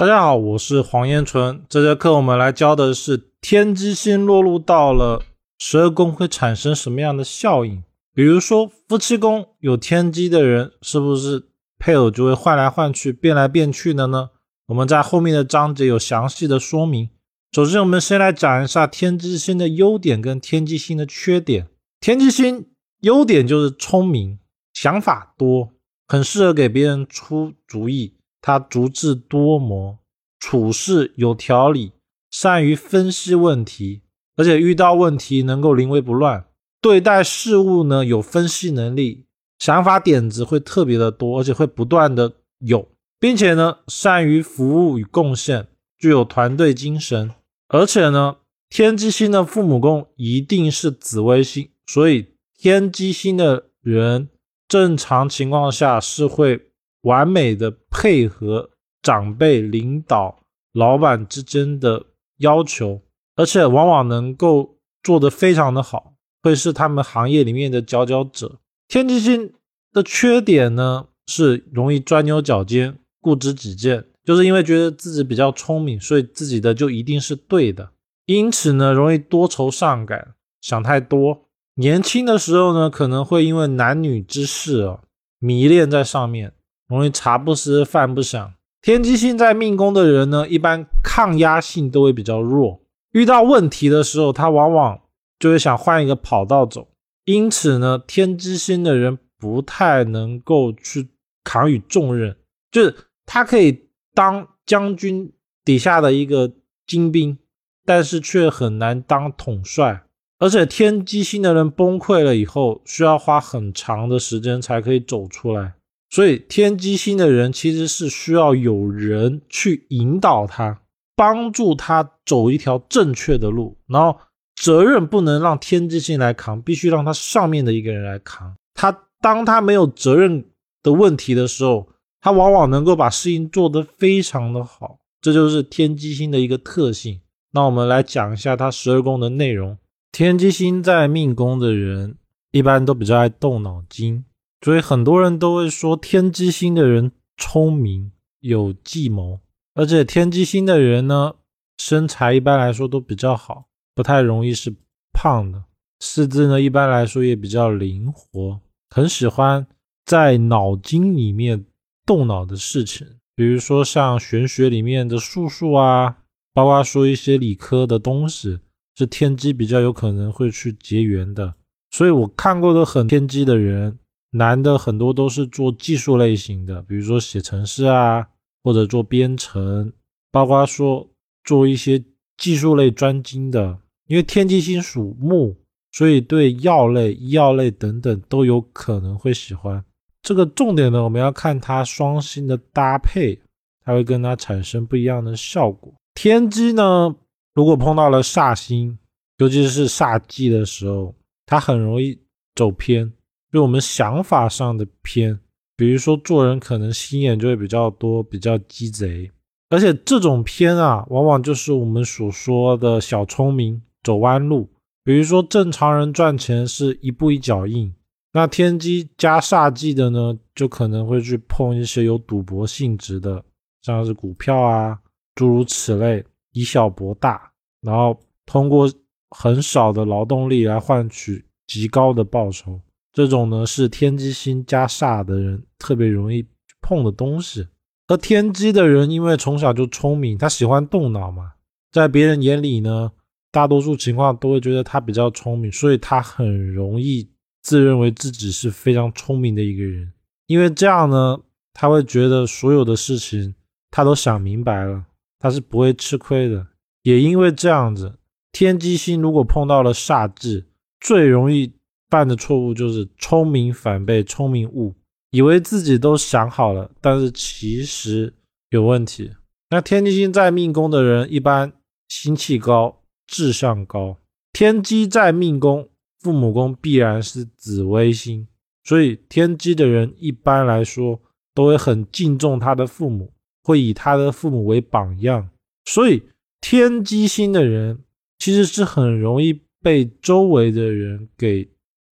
大家好，我是黄彦纯。这节课我们来教的是天机星落入到了十二宫会产生什么样的效应。比如说夫妻宫有天机的人，是不是配偶就会换来换去、变来变去的呢？我们在后面的章节有详细的说明。首先，我们先来讲一下天机星的优点跟天机星的缺点。天机星优点就是聪明，想法多，很适合给别人出主意。他足智多谋，处事有条理，善于分析问题，而且遇到问题能够临危不乱。对待事物呢有分析能力，想法点子会特别的多，而且会不断的有，并且呢善于服务与贡献，具有团队精神。而且呢天机星的父母宫一定是紫微星，所以天机星的人正常情况下是会。完美的配合长辈、领导、老板之间的要求，而且往往能够做得非常的好，会是他们行业里面的佼佼者。天机星的缺点呢，是容易钻牛角尖、固执己见，就是因为觉得自己比较聪明，所以自己的就一定是对的，因此呢，容易多愁善感，想太多。年轻的时候呢，可能会因为男女之事啊，迷恋在上面。容易茶不思饭不想。天机星在命宫的人呢，一般抗压性都会比较弱。遇到问题的时候，他往往就会想换一个跑道走。因此呢，天机星的人不太能够去扛与重任，就是他可以当将军底下的一个精兵，但是却很难当统帅。而且天机星的人崩溃了以后，需要花很长的时间才可以走出来。所以天机星的人其实是需要有人去引导他，帮助他走一条正确的路，然后责任不能让天机星来扛，必须让他上面的一个人来扛。他当他没有责任的问题的时候，他往往能够把事情做得非常的好，这就是天机星的一个特性。那我们来讲一下他十二宫的内容。天机星在命宫的人一般都比较爱动脑筋。所以很多人都会说天机星的人聪明有计谋，而且天机星的人呢，身材一般来说都比较好，不太容易是胖的。四肢呢，一般来说也比较灵活，很喜欢在脑筋里面动脑的事情，比如说像玄学里面的术数啊，包括说一些理科的东西，是天机比较有可能会去结缘的。所以我看过的很天机的人。男的很多都是做技术类型的，比如说写程式啊，或者做编程，包括说做一些技术类专精的。因为天机星属木，所以对药类、医药类等等都有可能会喜欢。这个重点呢，我们要看它双星的搭配，它会跟它产生不一样的效果。天机呢，如果碰到了煞星，尤其是煞忌的时候，它很容易走偏。就我们想法上的偏，比如说做人可能心眼就会比较多，比较鸡贼，而且这种偏啊，往往就是我们所说的小聪明走弯路。比如说正常人赚钱是一步一脚印，那天机加煞忌的呢，就可能会去碰一些有赌博性质的，像是股票啊，诸如此类，以小博大，然后通过很少的劳动力来换取极高的报酬。这种呢是天机星加煞的人特别容易碰的东西。而天机的人因为从小就聪明，他喜欢动脑嘛，在别人眼里呢，大多数情况都会觉得他比较聪明，所以他很容易自认为自己是非常聪明的一个人。因为这样呢，他会觉得所有的事情他都想明白了，他是不会吃亏的。也因为这样子，天机星如果碰到了煞忌，最容易。犯的错误就是聪明反被聪明误，以为自己都想好了，但是其实有问题。那天机星在命宫的人一般心气高，志向高。天机在命宫，父母宫必然是紫微星，所以天机的人一般来说都会很敬重他的父母，会以他的父母为榜样。所以天机星的人其实是很容易被周围的人给。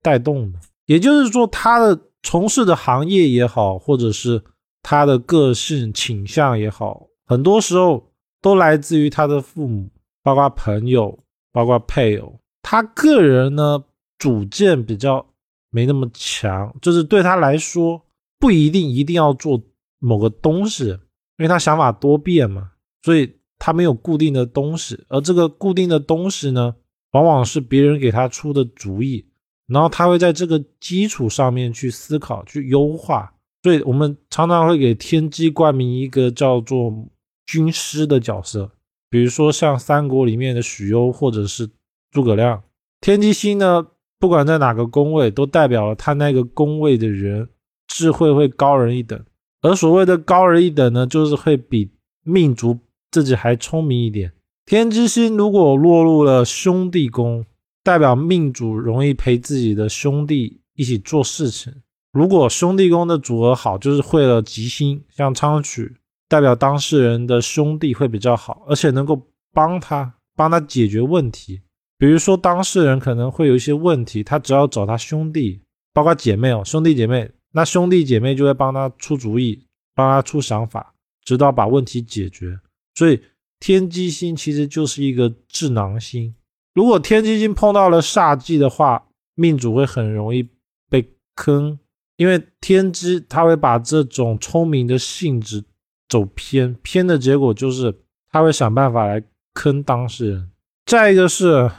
带动的，也就是说，他的从事的行业也好，或者是他的个性倾向也好，很多时候都来自于他的父母，包括朋友，包括配偶。他个人呢，主见比较没那么强，就是对他来说不一定一定要做某个东西，因为他想法多变嘛，所以他没有固定的东西。而这个固定的东西呢，往往是别人给他出的主意，然后他会在这个基础上面去思考、去优化。所以我们常常会给天机冠名一个叫做军师的角色，比如说像三国里面的许攸或者是诸葛亮。天机星呢，不管在哪个宫位，都代表了他那个宫位的人智慧会高人一等。而所谓的高人一等呢，就是会比命主自己还聪明一点。天机星如果落入了兄弟宫，代表命主容易陪自己的兄弟一起做事情。如果兄弟宫的组合好，就是会了吉星，像昌曲，代表当事人的兄弟会比较好，而且能够帮他帮他解决问题。比如说当事人可能会有一些问题，他只要找他兄弟，包括姐妹哦，兄弟姐妹，那兄弟姐妹就会帮他出主意，帮他出想法，直到把问题解决。所以天机星其实就是一个智囊星。如果天机星碰到了煞忌的话，命主会很容易被坑。因为天机他会把这种聪明的性质走偏，偏的结果就是他会想办法来坑当事人。再一个是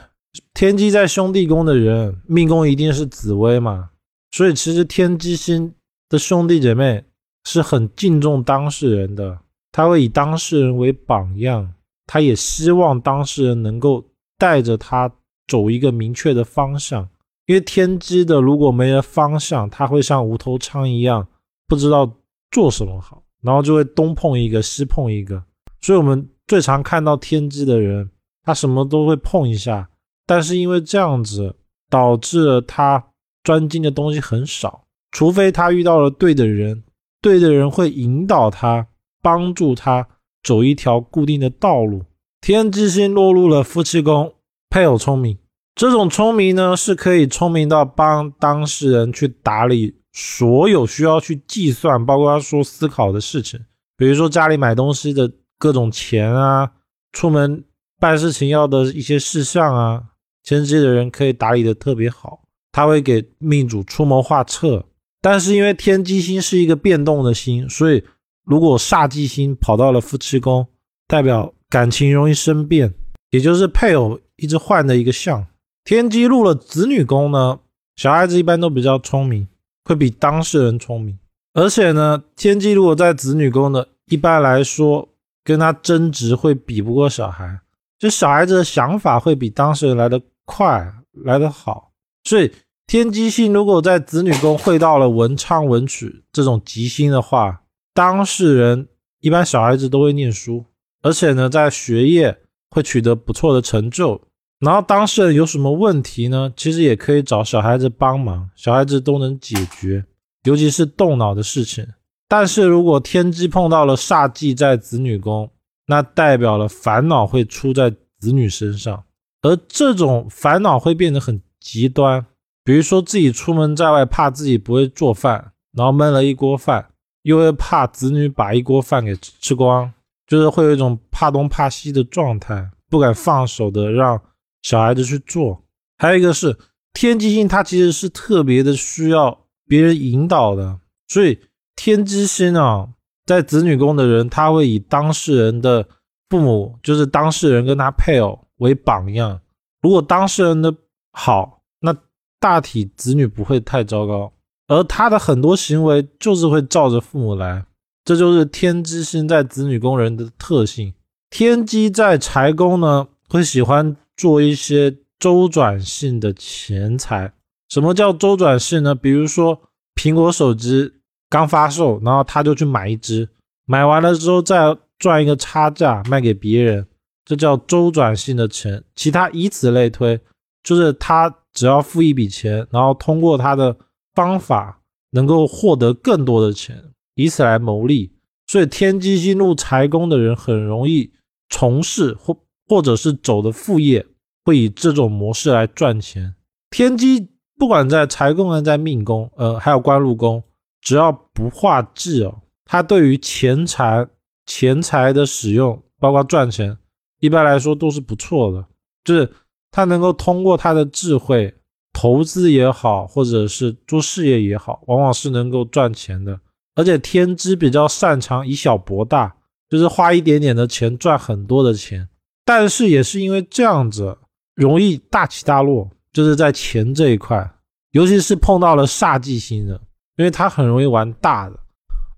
天机在兄弟宫的人，命宫一定是紫薇嘛，所以其实天机星的兄弟姐妹是很敬重当事人的，他会以当事人为榜样，他也希望当事人能够带着他走一个明确的方向。因为天机的如果没了方向，他会像无头苍一样，不知道做什么好，然后就会东碰一个西碰一个。所以我们最常看到天机的人，他什么都会碰一下，但是因为这样子，导致了他专精的东西很少。除非他遇到了对的人，对的人会引导他，帮助他走一条固定的道路。天机星落入了夫妻宫，配偶聪明。这种聪明呢，是可以聪明到帮当事人去打理所有需要去计算，包括说思考的事情，比如说家里买东西的各种钱啊，出门办事情要的一些事项啊，天机的人可以打理的特别好，他会给命主出谋划策。但是因为天机星是一个变动的星，所以如果煞忌星跑到了夫妻宫，代表感情容易生变，也就是配偶一直换的一个相。天机入了子女宫呢，小孩子一般都比较聪明，会比当事人聪明。而且呢，天机如果在子女宫呢，一般来说跟他争执会比不过小孩，就小孩子的想法会比当事人来得快，来得好。所以天机星如果在子女宫会到了文昌文曲这种吉星的话，当事人一般小孩子都会念书，而且呢，在学业会取得不错的成就。然后当事人有什么问题呢？其实也可以找小孩子帮忙，小孩子都能解决，尤其是动脑的事情。但是如果天机碰到了煞忌在子女宫，那代表了烦恼会出在子女身上，而这种烦恼会变得很极端。比如说自己出门在外，怕自己不会做饭，然后焖了一锅饭，又会怕子女把一锅饭给吃光，就是会有一种怕东怕西的状态，不敢放手的让。小孩子去做，还有一个是天机星，它其实是特别的需要别人引导的，所以天机星啊，在子女宫的人，他会以当事人的父母，就是当事人跟他配偶为榜样。如果当事人的好，那大体子女不会太糟糕，而他的很多行为就是会照着父母来，这就是天机星在子女宫人的特性。天机在财宫呢，会喜欢。做一些周转性的钱财。什么叫周转性呢？比如说苹果手机刚发售，然后他就去买一只，买完了之后再赚一个差价卖给别人，这叫周转性的钱。其他以此类推，就是他只要付一笔钱，然后通过他的方法能够获得更多的钱，以此来谋利。所以天机星入财宫的人很容易从事或或者是走的副业。会以这种模式来赚钱。天机不管在财宫还是在命宫，呃，还有官禄宫，只要不化忌哦，它对于钱财钱财的使用，包括赚钱，一般来说都是不错的。就是他能够通过他的智慧，投资也好，或者是做事业也好，往往是能够赚钱的。而且天机比较擅长以小博大，就是花一点点的钱赚很多的钱。但是也是因为这样子，容易大起大落，就是在钱这一块，尤其是碰到了煞忌星的，因为他很容易玩大的。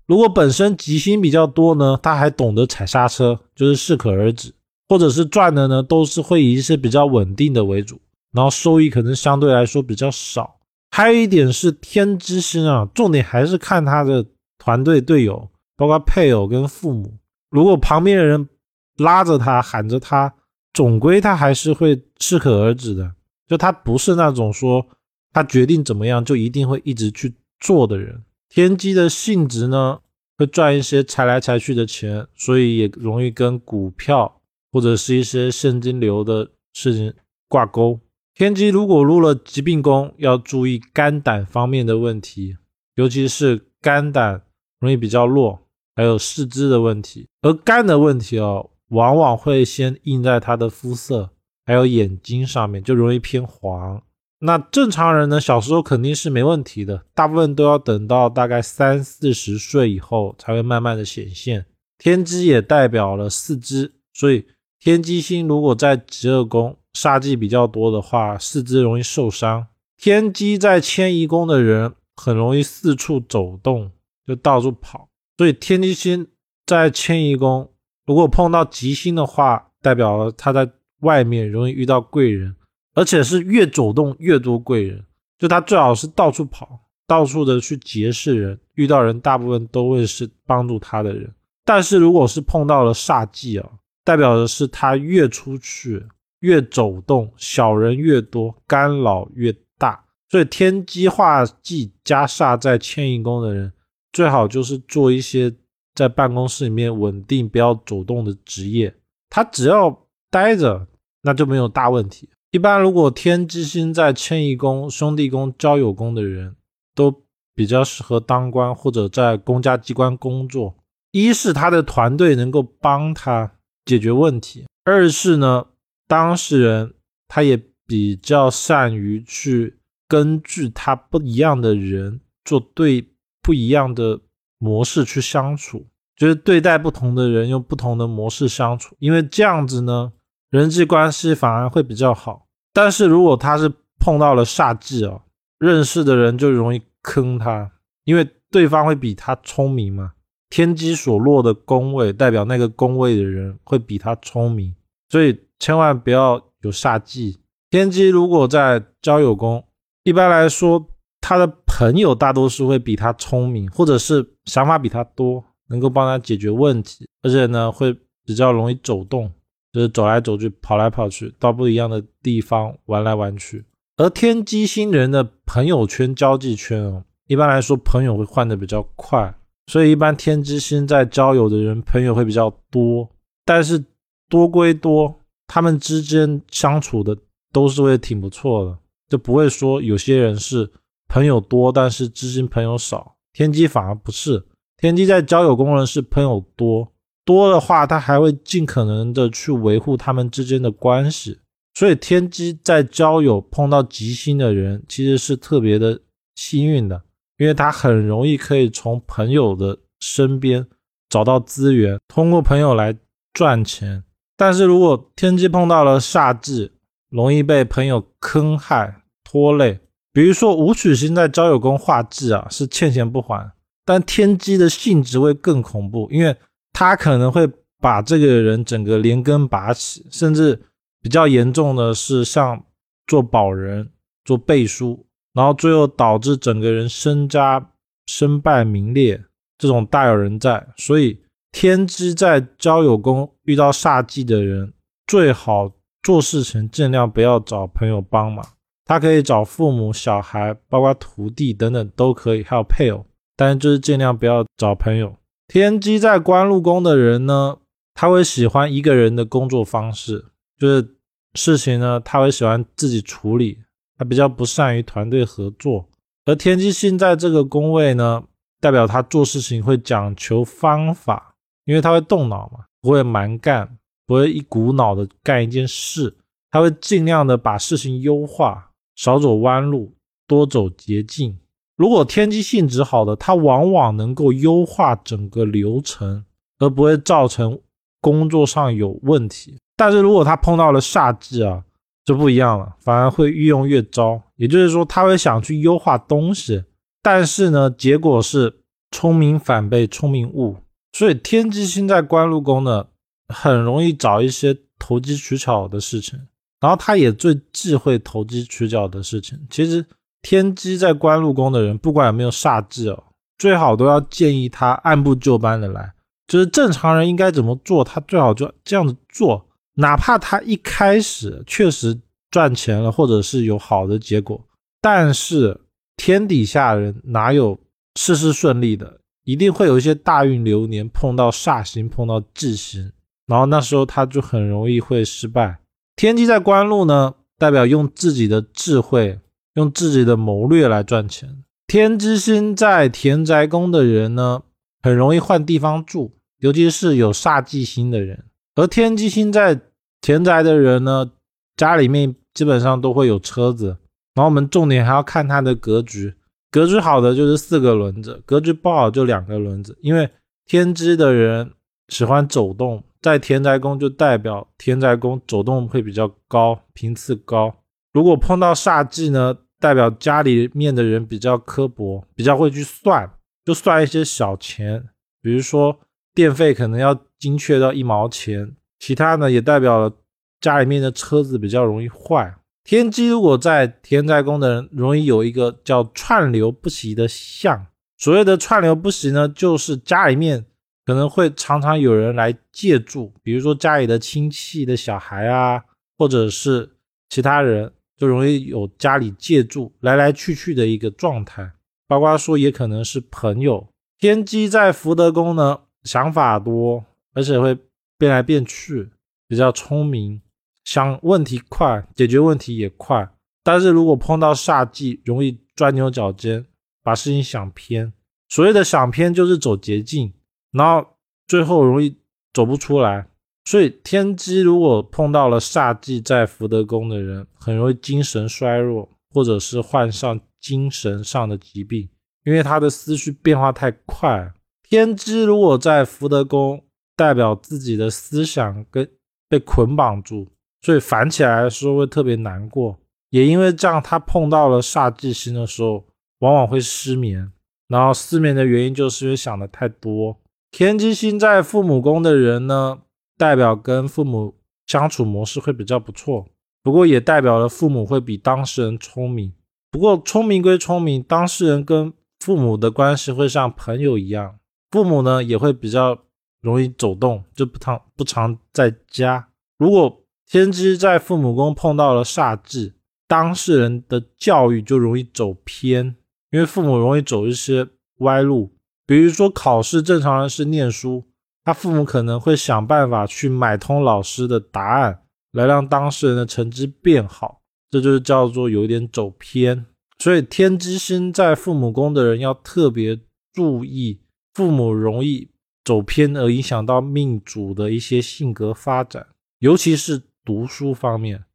如果本身吉星比较多呢，他还懂得踩刹车，就是适可而止，或者是赚的呢，都是会以一些比较稳定的为主，然后收益可能相对来说比较少。还有一点是天之星啊，重点还是看他的团队队友，包括配偶跟父母。如果旁边的人拉着他喊着他，总归他还是会适可而止的。就他不是那种说他决定怎么样就一定会一直去做的人。天机的性质呢，会赚一些财来财去的钱，所以也容易跟股票或者是一些现金流的事情挂钩。天机如果入了疾病宫，要注意肝胆方面的问题，尤其是肝胆容易比较弱，还有四肢的问题。而肝的问题哦，往往会先印在他的肤色，还有眼睛上面，就容易偏黄。那正常人呢？小时候肯定是没问题的，大部分都要等到大概三四十岁以后才会慢慢的显现。天机也代表了四肢，所以天机星如果在极恶宫煞忌比较多的话，四肢容易受伤。天机在迁移宫的人很容易四处走动，就到处跑。所以天机星在迁移宫，如果碰到吉星的话，代表了他在外面容易遇到贵人。而且是越走动越多贵人，就他最好是到处跑，到处的去结识人，遇到人大部分都会是帮助他的人。但是如果是碰到了煞忌啊，代表的是他越出去越走动，小人越多，干扰越大。所以天机化忌加煞在迁移宫的人，最好就是做一些在办公室里面稳定不要走动的职业。他只要待着，那就没有大问题。一般如果天机星在迁移宫、兄弟宫、交友宫的人，都比较适合当官或者在公家机关工作。一是他的团队能够帮他解决问题；二是呢，当事人他也比较善于去根据他不一样的人做对不一样的模式去相处，就是对待不同的人用不同的模式相处，因为这样子呢，人际关系反而会比较好。但是如果他是碰到了煞忌哦，认识的人就容易坑他，因为对方会比他聪明嘛。天机所落的宫位代表那个宫位的人会比他聪明，所以千万不要有煞忌。天机如果在交友宫，一般来说他的朋友大多数会比他聪明，或者是想法比他多，能够帮他解决问题，而且呢会比较容易走动。就是走来走去，跑来跑去，到不一样的地方玩来玩去。而天机星人的朋友圈、交际圈哦，一般来说朋友会换的比较快，所以一般天机星在交友的人朋友会比较多。但是多归多，他们之间相处的都是会挺不错的，就不会说有些人是朋友多，但是知心朋友少。天机反而不是，天机在交友功能是朋友多。多的话，他还会尽可能的去维护他们之间的关系。所以天机在交友碰到吉星的人，其实是特别的幸运的，因为他很容易可以从朋友的身边找到资源，通过朋友来赚钱。但是如果天机碰到了煞忌，容易被朋友坑害拖累。比如说武曲星在交友宫画忌啊，是欠钱不还，但天机的性质会更恐怖，因为。他可能会把这个人整个连根拔起，甚至比较严重的是像做保人、做背书，然后最后导致整个人身家身败名裂，这种大有人在。所以天机在交友宫遇到煞忌的人，最好做事情尽量不要找朋友帮忙，他可以找父母、小孩，包括徒弟等等都可以，还有配偶，但是就是尽量不要找朋友。天机在官禄宫的人呢，他会喜欢一个人的工作方式，就是事情呢，他会喜欢自己处理，他比较不善于团队合作。而天机星在这个宫位呢，代表他做事情会讲求方法，因为他会动脑嘛，不会蛮干，不会一股脑的干一件事，他会尽量的把事情优化，少走弯路，多走捷径。如果天机性质好的，他往往能够优化整个流程，而不会造成工作上有问题。但是如果他碰到了煞忌啊，就不一样了，反而会越用越糟。也就是说，他会想去优化东西，但是呢，结果是聪明反被聪明误。所以天机星在官禄宫呢，很容易找一些投机取巧的事情，然后他也最忌讳投机取巧的事情。其实。天机在官禄宫的人，不管有没有煞忌哦，最好都要建议他按部就班的来，就是正常人应该怎么做，他最好就这样子做。哪怕他一开始确实赚钱了，或者是有好的结果，但是天底下人哪有事事顺利的？一定会有一些大运流年碰到煞星，碰到忌星，然后那时候他就很容易会失败。天机在官禄呢，代表用自己的智慧。用自己的谋略来赚钱。天之星在田宅宫的人呢，很容易换地方住，尤其是有煞忌星的人。而天机星在田宅的人呢，家里面基本上都会有车子。然后我们重点还要看他的格局，格局好的就是四个轮子，格局不好就两个轮子。因为天机的人喜欢走动，在田宅宫就代表田宅宫走动会比较高，频次高。如果碰到煞忌呢？代表家里面的人比较刻薄，比较会去算，就算一些小钱，比如说电费可能要精确到一毛钱。其他呢也代表了家里面的车子比较容易坏。天机如果在田宅宫的人，容易有一个叫串流不息的相。所谓的串流不息呢，就是家里面可能会常常有人来借住，比如说家里的亲戚的小孩啊，或者是其他人。就容易有家里借住来来去去的一个状态，包括说也可能是朋友。天机在福德宫呢，想法多，而且会变来变去，比较聪明，想问题快，解决问题也快。但是如果碰到煞忌，容易钻牛角尖，把事情想偏。所谓的想偏，就是走捷径，然后最后容易走不出来。所以天机如果碰到了煞忌在福德宫的人，很容易精神衰弱，或者是患上精神上的疾病，因为他的思绪变化太快。天机如果在福德宫，代表自己的思想跟被捆绑住，所以烦起来的时候会特别难过。也因为这样，他碰到了煞忌星的时候，往往会失眠。然后失眠的原因就是因为想的太多。天机星在父母宫的人呢？代表跟父母相处模式会比较不错，不过也代表了父母会比当事人聪明。不过聪明归聪明，当事人跟父母的关系会像朋友一样，父母呢也会比较容易走动，就不常不常在家。如果天机在父母宫碰到了煞忌，当事人的教育就容易走偏，因为父母容易走一些歪路，比如说考试，正常人是念书。他父母可能会想办法去买通老师的答案，来让当事人的成绩变好，这就是叫做有点走偏。所以天机星在父母宫的人要特别注意，父母容易走偏而影响到命主的一些性格发展，尤其是读书方面。